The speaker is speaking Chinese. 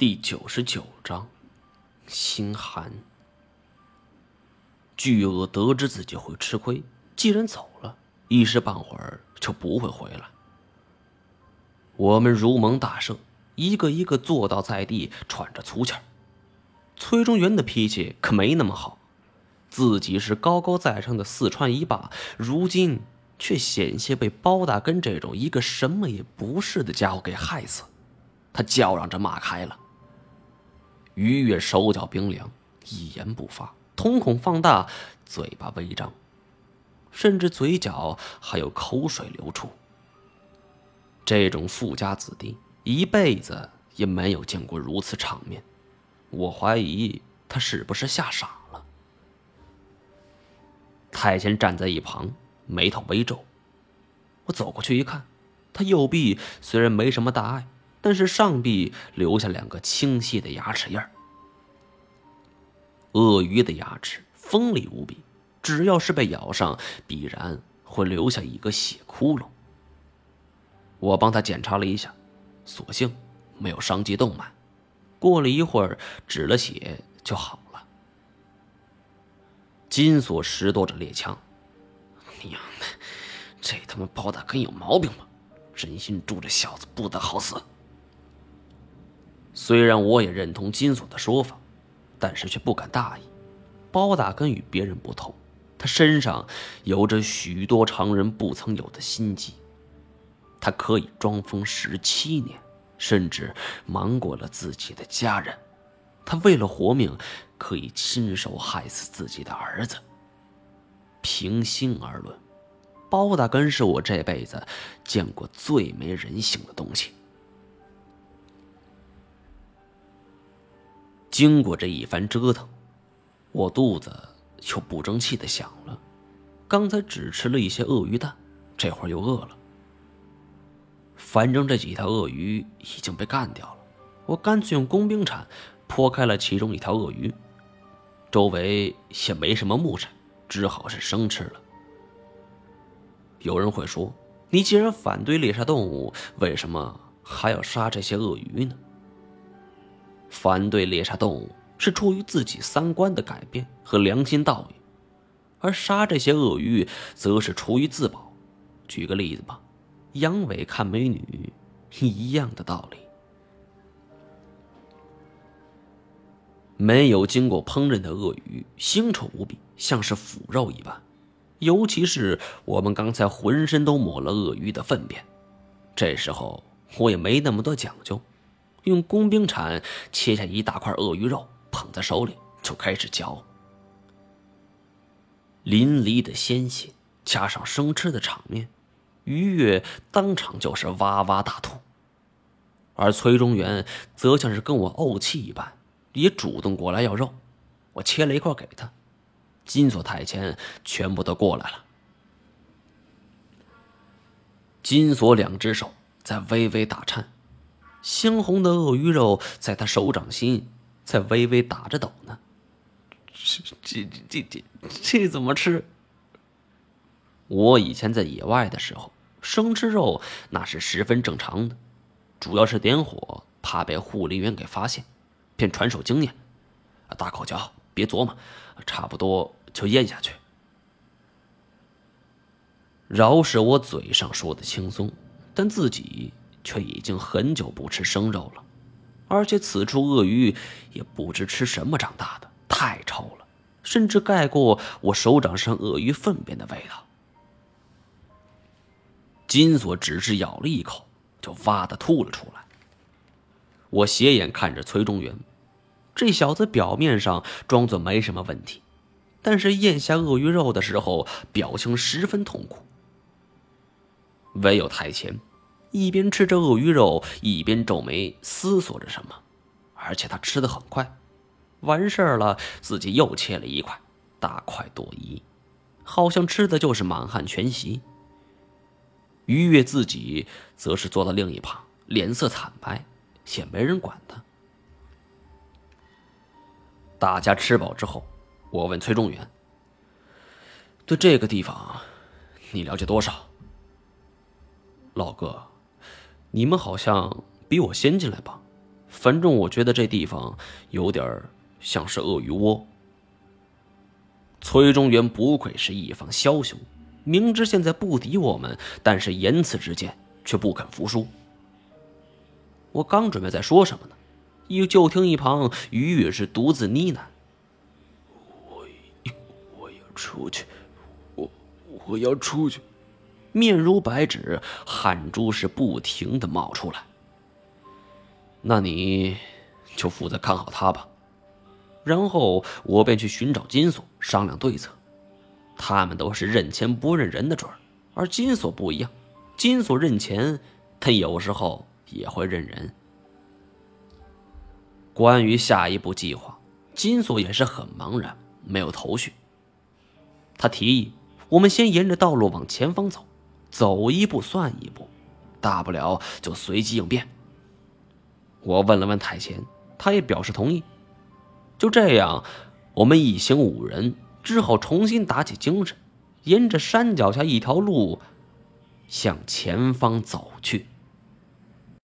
第九十九章，心寒。巨鳄得知自己会吃亏，既然走了，一时半会儿就不会回来。我们如蒙大赦，一个一个坐倒在地，喘着粗气儿。崔中原的脾气可没那么好，自己是高高在上的四川一霸，如今却险些被包大根这种一个什么也不是的家伙给害死。他叫嚷着骂开了。于越手脚冰凉，一言不发，瞳孔放大，嘴巴微张，甚至嘴角还有口水流出。这种富家子弟一辈子也没有见过如此场面，我怀疑他是不是吓傻了。太监站在一旁，眉头微皱。我走过去一看，他右臂虽然没什么大碍。但是上臂留下两个清晰的牙齿印儿。鳄鱼的牙齿锋利无比，只要是被咬上，必然会留下一个血窟窿。我帮他检查了一下，所幸没有伤及动脉。过了一会儿，止了血就好了。金锁拾掇着猎枪，娘的，这他妈包大根有毛病吧？真心祝这小子不得好死。虽然我也认同金锁的说法，但是却不敢大意。包大根与别人不同，他身上有着许多常人不曾有的心机。他可以装疯十七年，甚至瞒过了自己的家人。他为了活命，可以亲手害死自己的儿子。平心而论，包大根是我这辈子见过最没人性的东西。经过这一番折腾，我肚子就不争气的响了。刚才只吃了一些鳄鱼蛋，这会儿又饿了。反正这几条鳄鱼已经被干掉了，我干脆用工兵铲剖开了其中一条鳄鱼。周围也没什么木柴，只好是生吃了。有人会说：“你既然反对猎杀动物，为什么还要杀这些鳄鱼呢？”反对猎杀动物是出于自己三观的改变和良心道义，而杀这些鳄鱼则是出于自保。举个例子吧，阳痿看美女一样的道理。没有经过烹饪的鳄鱼腥臭无比，像是腐肉一般。尤其是我们刚才浑身都抹了鳄鱼的粪便，这时候我也没那么多讲究。用工兵铲切下一大块鳄鱼肉，捧在手里就开始嚼。淋漓的鲜血加上生吃的场面，于越当场就是哇哇大吐。而崔中原则像是跟我怄气一般，也主动过来要肉。我切了一块给他，金锁太监全部都过来了。金锁两只手在微微打颤。鲜红的鳄鱼肉在他手掌心在微微打着抖呢。这这这这这怎么吃？我以前在野外的时候，生吃肉那是十分正常的，主要是点火怕被护林员给发现，便传授经验：大口嚼，别琢磨，差不多就咽下去。饶是我嘴上说的轻松，但自己。却已经很久不吃生肉了，而且此处鳄鱼也不知吃什么长大的，太臭了，甚至盖过我手掌上鳄鱼粪便的味道。金锁只是咬了一口，就哇的吐了出来。我斜眼看着崔中原，这小子表面上装作没什么问题，但是咽下鳄鱼肉的时候，表情十分痛苦。唯有太前。一边吃着鳄鱼肉，一边皱眉思索着什么，而且他吃的很快，完事儿了，自己又切了一块，大快朵颐，好像吃的就是满汉全席。于越自己则是坐到另一旁，脸色惨白，也没人管他。大家吃饱之后，我问崔中原：“对这个地方，你了解多少？”老哥。你们好像比我先进来吧？反正我觉得这地方有点像是鳄鱼窝。崔中原不愧是一方枭雄，明知现在不敌我们，但是言辞之间却不肯服输。我刚准备再说什么呢，一就听一旁于雨是独自呢喃：“我我要出去，我我要出去。”面如白纸，汗珠是不停的冒出来。那你就负责看好他吧，然后我便去寻找金锁商量对策。他们都是认钱不认人的主儿，而金锁不一样，金锁认钱，但有时候也会认人。关于下一步计划，金锁也是很茫然，没有头绪。他提议我们先沿着道路往前方走，走一步算一步，大不了就随机应变。我问了问太前，他也表示同意。就这样，我们一行五人只好重新打起精神，沿着山脚下一条路向前方走去。